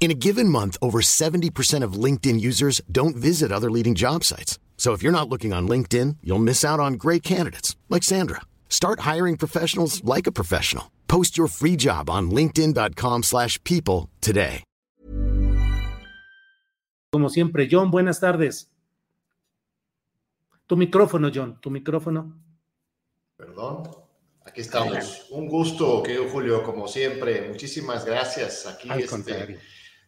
In a given month, over 70% of LinkedIn users don't visit other leading job sites. So if you're not looking on LinkedIn, you'll miss out on great candidates like Sandra. Start hiring professionals like a professional. Post your free job on linkedin.com/people slash people today. Como siempre, John, buenas tardes. Tu micrófono, John, tu micrófono. Perdón. Aquí estamos. Un gusto, querido Julio, como siempre. Muchísimas gracias. Aquí Al este, contrario.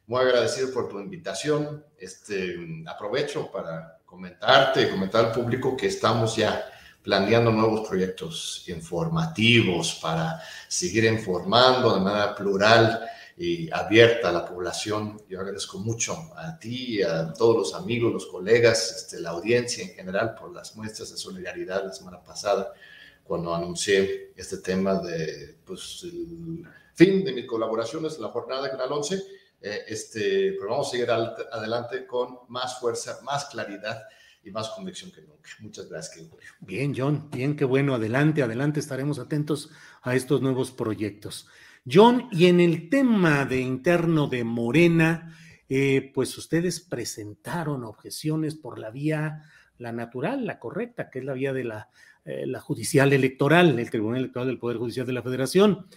Muy agradecido por tu invitación. Este, aprovecho para comentarte, comentar al público que estamos ya planeando nuevos proyectos informativos para seguir informando de manera plural y abierta a la población. Yo agradezco mucho a ti, a todos los amigos, los colegas, este, la audiencia en general por las muestras de solidaridad la semana pasada cuando anuncié este tema de pues, el fin de mis colaboraciones en la jornada Canal 11. Eh, este, pero vamos a seguir adelante con más fuerza, más claridad y más convicción que nunca. Muchas gracias. Bien, John, bien, qué bueno. Adelante, adelante, estaremos atentos a estos nuevos proyectos. John, y en el tema de interno de Morena, eh, pues ustedes presentaron objeciones por la vía, la natural, la correcta, que es la vía de la, eh, la judicial electoral, el Tribunal Electoral del Poder Judicial de la Federación.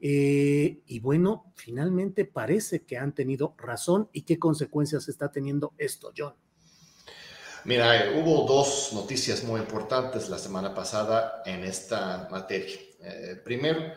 Eh, y bueno, finalmente parece que han tenido razón y qué consecuencias está teniendo esto, John. Mira, eh, hubo dos noticias muy importantes la semana pasada en esta materia. Eh, primero,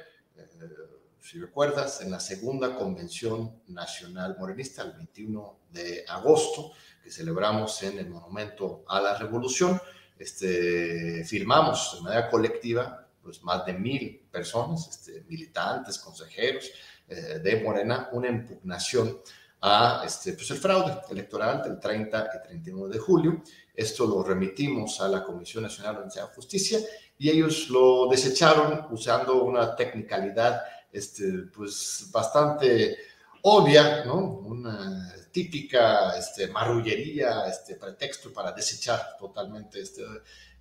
si recuerdas, en la segunda convención nacional morenista, el 21 de agosto, que celebramos en el Monumento a la Revolución, este, firmamos de manera colectiva pues, más de mil personas, este, militantes, consejeros eh, de Morena, una impugnación a este, pues el fraude electoral del 30 y 31 de julio. Esto lo remitimos a la Comisión Nacional de Justicia y ellos lo desecharon usando una tecnicalidad este, pues, bastante obvia, ¿no? una típica este, marrullería, este, pretexto para desechar totalmente este,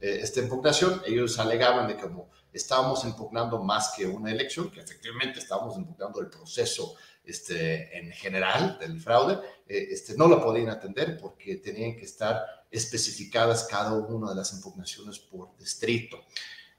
eh, esta impugnación. Ellos alegaban de que como estábamos impugnando más que una elección, que efectivamente estábamos impugnando el proceso este, en general del fraude, eh, este, no lo podían atender porque tenían que estar especificadas cada una de las impugnaciones por distrito.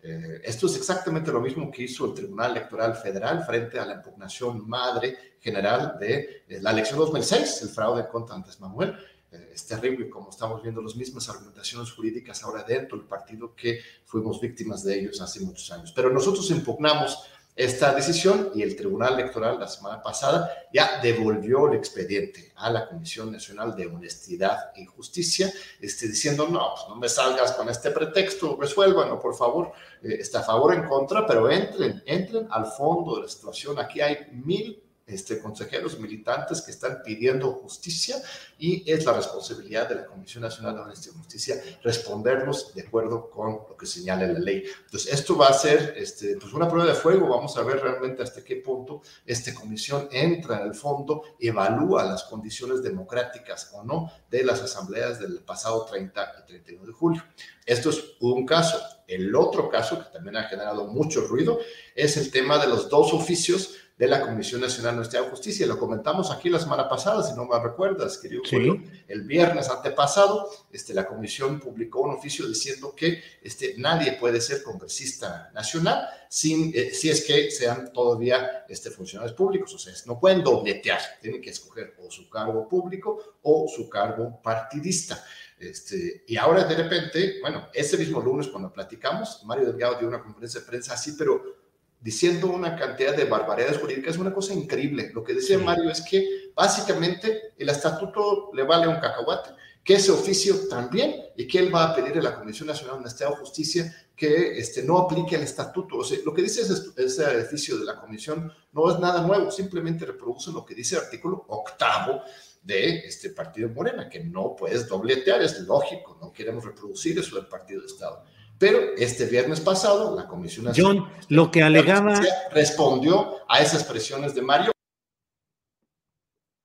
Eh, esto es exactamente lo mismo que hizo el Tribunal Electoral Federal frente a la impugnación madre general de la elección 2006, el fraude contra Andrés Manuel. Eh, es terrible como estamos viendo las mismas argumentaciones jurídicas ahora dentro del partido que fuimos víctimas de ellos hace muchos años. Pero nosotros impugnamos esta decisión y el Tribunal Electoral la semana pasada ya devolvió el expediente a la Comisión Nacional de Honestidad y Justicia, este, diciendo, no, pues no me salgas con este pretexto, resuélvanlo, por favor, eh, está a favor o en contra, pero entren, entren al fondo de la situación. Aquí hay mil este, consejeros militantes que están pidiendo justicia y es la responsabilidad de la Comisión Nacional de Honestidad y Justicia respondernos de acuerdo con lo que señala la ley. Entonces, esto va a ser este, pues una prueba de fuego. Vamos a ver realmente hasta qué punto esta comisión entra en el fondo, evalúa las condiciones democráticas o no de las asambleas del pasado 30 y 31 de julio. Esto es un caso. El otro caso que también ha generado mucho ruido es el tema de los dos oficios de la Comisión Nacional de Honestidad y Justicia. Lo comentamos aquí la semana pasada, si no me recuerdas, querido Sí. Julio. El viernes antepasado, este, la comisión publicó un oficio diciendo que este, nadie puede ser congresista nacional sin, eh, si es que sean todavía este, funcionarios públicos. O sea, no pueden dobletear, tienen que escoger o su cargo público o su cargo partidista. Este, y ahora de repente, bueno, ese mismo lunes cuando platicamos, Mario Delgado dio una conferencia de prensa así, pero diciendo una cantidad de barbaridades jurídicas, es una cosa increíble. Lo que decía Mario es que básicamente el estatuto le vale un cacahuate, que ese oficio también, y que él va a pedir a la Comisión Nacional de Honestidad Justicia que este, no aplique el estatuto. O sea, lo que dice ese, ese edificio de la Comisión no es nada nuevo, simplemente reproduce lo que dice el artículo octavo de este partido Morena, que no puedes dobletear, es lógico, no queremos reproducir eso del partido de Estado. Pero este viernes pasado, la Comisión Nacional John, lo que alegaba respondió a esas presiones de Mario.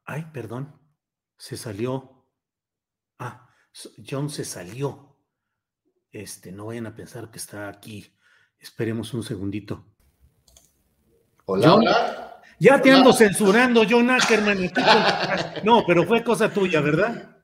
Ay, perdón, se salió. Ah, John se salió. Este, no vayan a pensar que está aquí. Esperemos un segundito. Hola, hola. Ya te ando censurando, John Ackerman. No, pero fue cosa tuya, ¿verdad?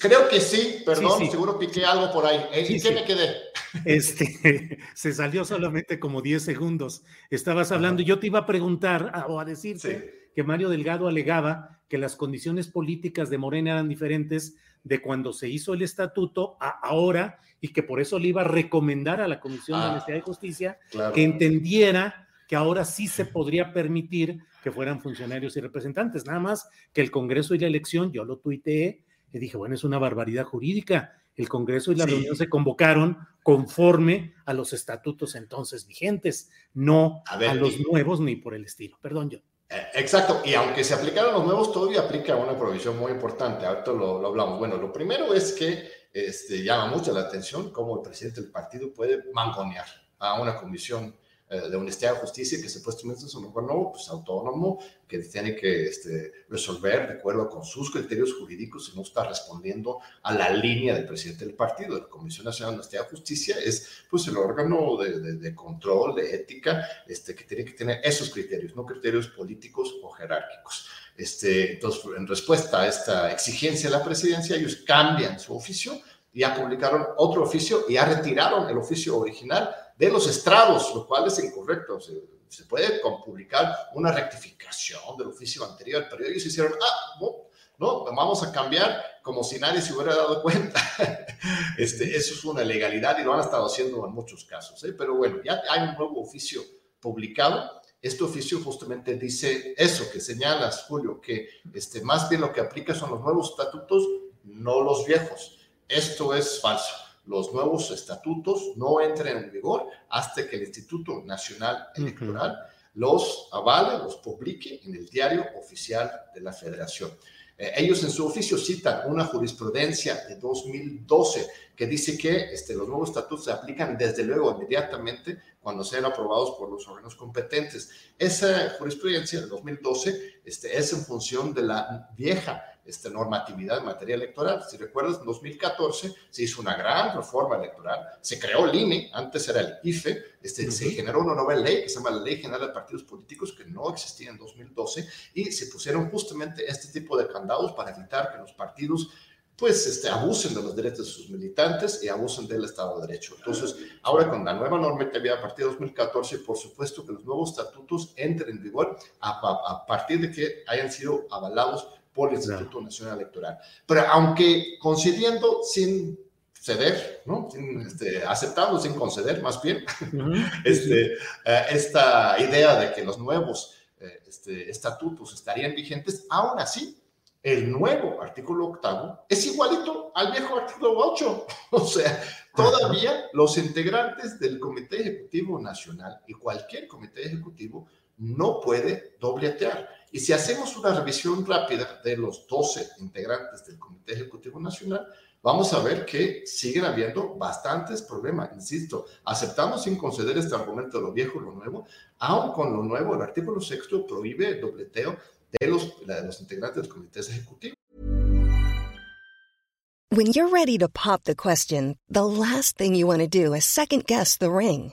Creo que sí, perdón, seguro piqué algo por ahí. ¿En qué me quedé? Este, se salió solamente como 10 segundos. Estabas hablando y yo te iba a preguntar o a decirte que Mario Delgado alegaba que las condiciones políticas de Morena eran diferentes de cuando se hizo el estatuto a ahora y que por eso le iba a recomendar a la Comisión de ah, Honestidad y Justicia que entendiera que ahora sí se podría permitir que fueran funcionarios y representantes. Nada más que el Congreso y la elección, yo lo tuiteé y dije, bueno, es una barbaridad jurídica. El Congreso y la reunión se convocaron conforme a los estatutos entonces vigentes, no a, los nuevos ni por el estilo. Perdón, yo. Eh, exacto, y aunque se aplicaron los nuevos, todavía aplica una provisión muy importante. Ahorita lo, lo hablamos. Bueno, lo primero es que este, llama mucho la atención cómo el presidente del partido puede mangonear a una comisión de honestidad y justicia que supuestamente es un órgano pues, autónomo que tiene que este, resolver de acuerdo con sus criterios jurídicos y no está respondiendo a la línea del presidente del partido. La Comisión Nacional de Honestidad y Justicia es pues, el órgano de, de, control, de ética, este, que tiene que tener esos criterios, no criterios políticos o jerárquicos. Este, entonces, en respuesta a esta exigencia de la presidencia, ellos cambian su oficio, ya publicaron otro oficio y ya retiraron el oficio original de los estrados, lo cual es incorrecto. Se, se puede publicar una rectificación del oficio anterior, pero ellos hicieron, ah, no, no, vamos a cambiar como si nadie se hubiera dado cuenta. Este, eso es una legalidad y lo han estado haciendo en muchos casos. ¿eh? Pero bueno, ya hay un nuevo oficio publicado. Este oficio justamente dice eso que señalas, Julio, que este, más bien lo que aplica son los nuevos estatutos, no los viejos. Esto es falso los nuevos estatutos no entren en vigor hasta que el Instituto Nacional Electoral los avale, los publique en el diario oficial de la Federación. Eh, ellos en su oficio citan una jurisprudencia de 2012 que dice que este, los nuevos estatutos se aplican desde luego inmediatamente cuando sean aprobados por los órganos competentes. Esa jurisprudencia de 2012 este, es en función de la vieja esta normatividad en materia electoral. Si recuerdas, en 2014 se hizo una gran reforma electoral, se creó el INE, antes era el IFE, este, se generó una nueva ley que se llama la Ley General de Partidos Políticos, que no existía en 2012, y se pusieron justamente este tipo de candados para evitar que los partidos pues este, abusen de los derechos de sus militantes y abusen del Estado de Derecho. Entonces, ahora con la nueva normatividad a partir de 2014, por supuesto que los nuevos estatutos entren en vigor a, a partir de que hayan sido avalados por el Instituto Nacional Electoral. Pero aunque concediendo sin ceder, ¿no? Sin, este, aceptando sin conceder, más bien, este, eh, esta idea de que los nuevos eh, este, estatutos estarían vigentes, aún así, el nuevo artículo octavo es igualito al viejo artículo 8. O sea, todavía los integrantes del Comité Ejecutivo Nacional y cualquier comité ejecutivo no puede dobletear. Y si hacemos una revisión rápida de los 12 integrantes del Comité Ejecutivo Nacional, vamos a ver que siguen habiendo bastantes problemas. Insisto, aceptamos sin conceder este argumento de lo viejo y lo nuevo, aun con lo nuevo, el artículo sexto prohíbe el dobleteo de los, integrantes del Comité Ejecutivo. When you're ready to pop the question, the last thing you want to do is second guess the ring.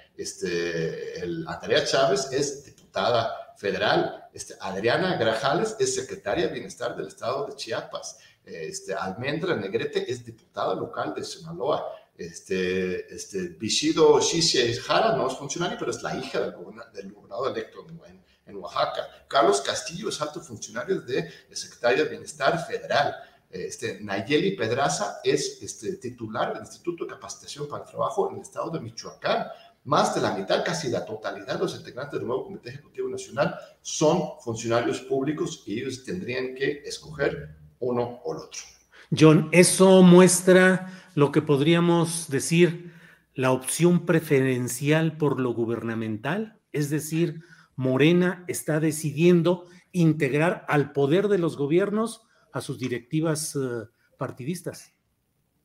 Este, el, Andrea Chávez es diputada federal. Este, Adriana Grajales es secretaria de Bienestar del Estado de Chiapas. Este, Almendra Negrete es diputada local de Sinaloa. Este, este, Bishido Shishie Jara no es funcionario, pero es la hija del, goberna- del gobernador electo en, en Oaxaca. Carlos Castillo es alto funcionario de, de Secretaría de Bienestar Federal. Este, Nayeli Pedraza es este, titular del Instituto de Capacitación para el Trabajo en el estado de Michoacán. Más de la mitad, casi la totalidad de los integrantes del nuevo Comité Ejecutivo Nacional son funcionarios públicos y ellos tendrían que escoger uno o el otro. John, eso muestra lo que podríamos decir la opción preferencial por lo gubernamental, es decir, Morena está decidiendo integrar al poder de los gobiernos a sus directivas eh, partidistas.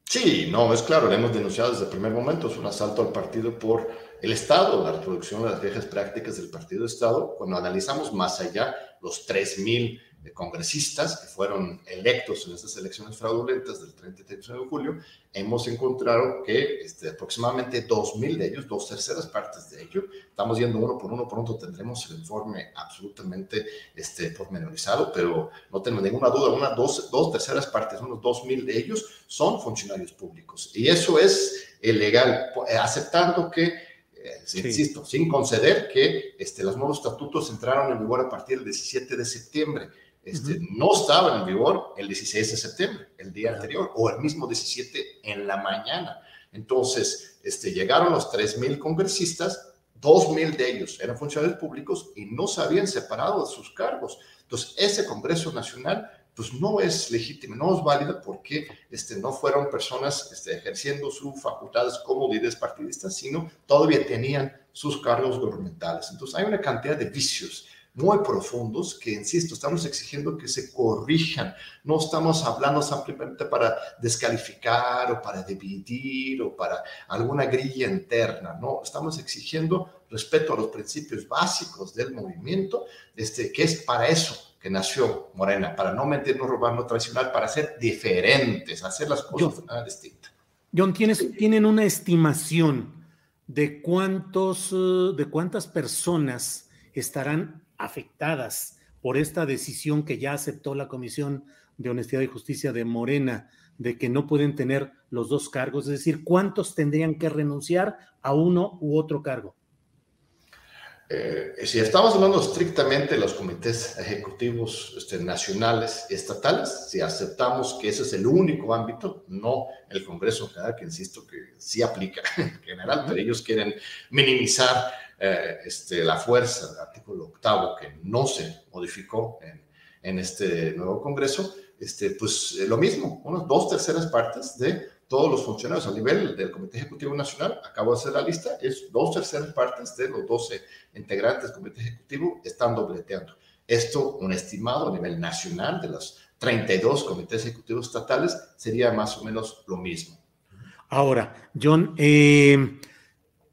Sí, no, es claro, lo hemos denunciado desde el primer momento, es un asalto al partido por el Estado, la reproducción de las viejas prácticas del partido de Estado. Cuando analizamos más allá los 3.000 congresistas que fueron electos en estas elecciones fraudulentas del 30 y 31 de julio, hemos encontrado que este, aproximadamente 2.000 de ellos, dos terceras partes de ellos, estamos yendo uno por uno, pronto tendremos el informe absolutamente este, pormenorizado, pero no tenemos ninguna duda, una, dos, dos terceras partes, unos 2.000 de ellos son funcionarios públicos. Y eso es ilegal, eh, aceptando que eh, Sí. insisto, sin conceder que este, los nuevos estatutos entraron en vigor a partir del 17 de septiembre. Este, Ujú. No estaban en vigor el 16 de septiembre, el día anterior, o el mismo 17 en la mañana. Entonces, este, llegaron los 3.000 congresistas, 2.000 de ellos eran funcionarios públicos y no se habían separado de sus cargos. Entonces, ese Congreso Nacional pues no es legítimo, no es válido porque este, no fueron personas este, ejerciendo sus facultades como líderes partidistas, sino todavía tenían sus cargos gubernamentales. Entonces hay una cantidad de vicios muy profundos que, insisto, estamos exigiendo que se corrijan. No estamos hablando simplemente para descalificar o para dividir o para alguna grilla interna, no, estamos exigiendo respeto a los principios básicos del movimiento, este, que es para eso que nació Morena, para no mentirnos, robar, no traicionar, para ser diferentes, hacer las cosas Yo- de manera distinta. John, ¿tienes, ¿tienen una estimación de cuántos, eh, de cuántas personas estarán afectadas por esta decisión que ya aceptó la Comisión de Honestidad y Justicia de Morena de que no pueden tener los dos cargos? Es decir, ¿cuántos tendrían que renunciar a uno u otro cargo? Eh, si estamos hablando estrictamente de los comités ejecutivos este, nacionales y estatales, si aceptamos que ese es el único ámbito, no el Congreso General, que insisto que sí aplica en general, pero ellos quieren minimizar eh, este, la fuerza del artículo octavo que no se modificó en, en este nuevo Congreso, este, pues eh, lo mismo, unas dos terceras partes de todos los funcionarios a nivel del Comité Ejecutivo Nacional, acabo de hacer la lista, es dos terceras partes de los 12 integrantes del Comité Ejecutivo están dobleteando. Esto, un estimado a nivel nacional de los 32 comités ejecutivos estatales, sería más o menos lo mismo. Ahora, John, eh,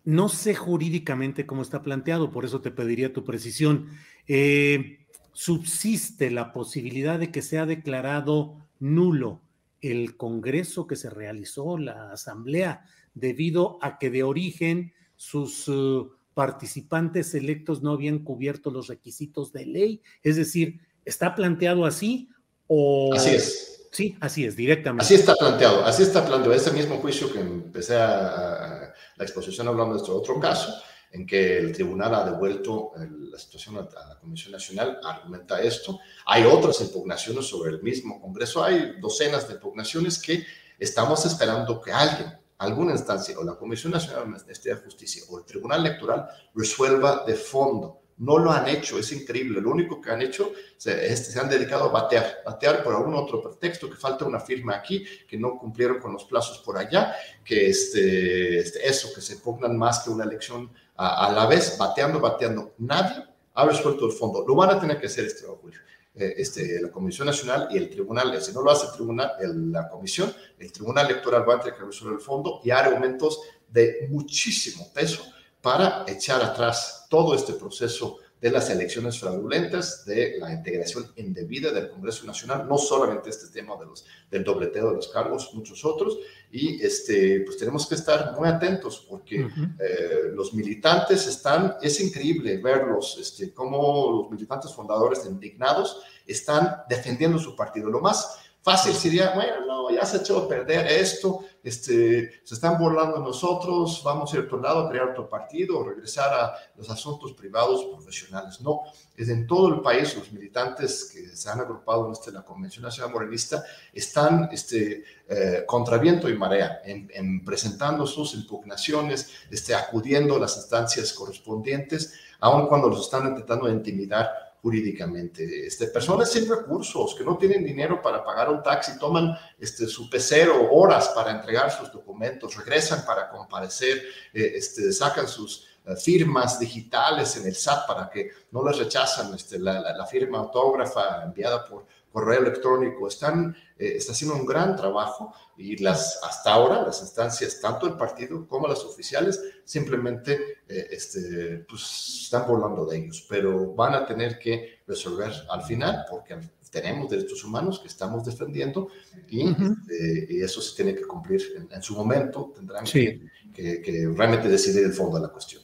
no sé jurídicamente cómo está planteado, por eso te pediría tu precisión. Eh, ¿Subsiste la posibilidad de que sea declarado nulo el Congreso que se realizó, la Asamblea, debido a que de origen sus uh, participantes electos no habían cubierto los requisitos de ley? Es decir, ¿está planteado así o... Así es. Sí, así es, directamente. Así está planteado, así está planteado. Ese mismo juicio que empecé a, a la exposición hablando de este otro caso, en que el tribunal ha devuelto el, la situación a, la Comisión Nacional, argumenta esto. Hay otras impugnaciones sobre el mismo Congreso, hay docenas de impugnaciones que estamos esperando que alguien, alguna instancia, o la Comisión Nacional de Justicia o el Tribunal Electoral resuelva de fondo No lo han hecho, es increíble. Lo único que han hecho es se han dedicado a batear, batear por algún otro pretexto, que falta una firma aquí, que no cumplieron con los plazos por allá, que este, este eso, que se pongan más que una elección a, la vez, bateando, bateando. Nadie ha resuelto el fondo. Lo van a tener que hacer este. Eh, este, la Comisión Nacional y el Tribunal, si no lo hace el Tribunal, la Comisión, el Tribunal Electoral va a tener que resolver el fondo y hará aumentos de muchísimo peso para echar atrás todo este proceso de las elecciones fraudulentas, de la integración indebida del Congreso Nacional, no solamente este tema de los, del dobleteo de los cargos, muchos otros, y este, pues tenemos que estar muy atentos porque eh, los militantes están, es increíble verlos, este, como los militantes fundadores indignados están defendiendo su partido. Lo más Fácil sería, bueno, no, ya se echó a perder esto, este, se están burlando de nosotros, vamos a ir a otro lado, a crear otro partido regresar a los asuntos privados profesionales. No, es en todo el país los militantes que se han agrupado en este, la Convención Nacional Morenista están este, eh, contra viento y marea, en, presentando sus impugnaciones, este, acudiendo a las instancias correspondientes, aun cuando los están intentando intimidar jurídicamente. Este, personas sin recursos, que no tienen dinero para pagar un taxi, toman este, su pecero horas para entregar sus documentos, regresan para comparecer, eh, este, sacan sus firmas digitales en el SAT para que no les rechazan este, la, la firma autógrafa enviada por correo electrónico, están, eh, está haciendo un gran trabajo y las, hasta ahora las instancias, tanto el partido como las oficiales, simplemente eh, este, pues, están volando de ellos, pero van a tener que resolver al final porque tenemos derechos humanos que estamos defendiendo y, este, eso se tiene que cumplir en, su momento, tendrán que, que realmente decidir el fondo de la cuestión.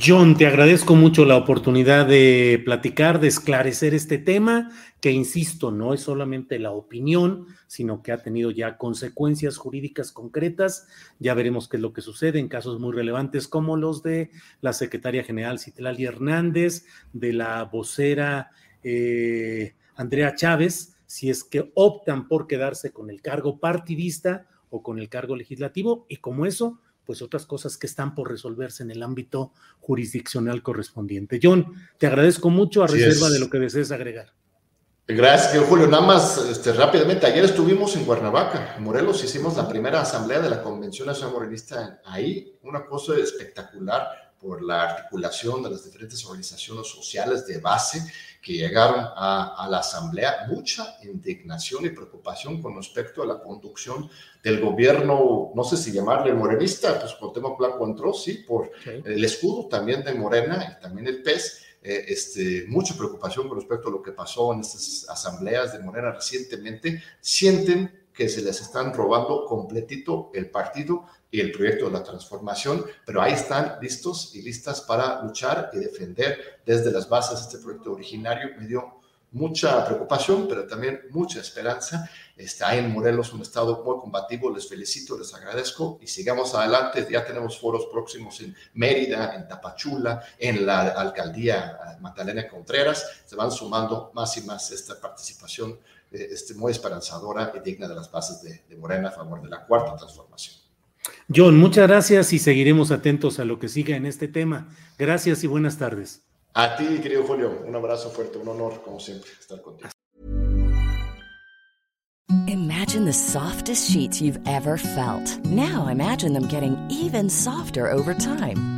John, te agradezco mucho la oportunidad de platicar, de esclarecer este tema, que insisto, no es solamente la opinión, sino que ha tenido ya consecuencias jurídicas concretas. Ya veremos qué es lo que sucede en casos muy relevantes como los de la secretaria general Citlali Hernández, de la vocera eh, Andrea Chávez, si es que optan por quedarse con el cargo partidista o con el cargo legislativo, y como eso pues otras cosas que están por resolverse en el ámbito jurisdiccional correspondiente. John, te agradezco mucho a reserva de lo que desees agregar. Gracias, Julio. Nada más este, rápidamente, ayer estuvimos en Cuernavaca, en Morelos, hicimos la primera asamblea de la Convención Nacional Morenista ahí, una cosa espectacular por la articulación de las diferentes organizaciones sociales de base que llegaron a, la Asamblea, mucha indignación y preocupación con respecto a la conducción del gobierno, no sé si llamarle morenista, pues tema Blanco entró, sí, por el escudo también de Morena y también el PES, eh, este, mucha preocupación con respecto a lo que pasó en estas asambleas de Morena recientemente, sienten que se les están robando completito el partido y el proyecto de la transformación, pero ahí están listos y listas para luchar y defender desde las bases este proyecto originario. Me dio mucha preocupación, pero también mucha esperanza. Está en Morelos un estado muy combativo, les felicito, les agradezco y sigamos adelante. Ya tenemos foros próximos en Mérida, en Tapachula, en la alcaldía eh, Magdalena Contreras. Se van sumando más y más esta participación eh, este, muy esperanzadora y digna de las bases de, de Morena a favor de la cuarta transformación. John, muchas gracias y seguiremos atentos a lo que siga en este tema. Gracias y buenas tardes. A ti, querido Julio, un abrazo fuerte, un honor, como siempre, estar contigo. Imagine the softest sheets you've ever felt. Now imagine them getting even softer over time.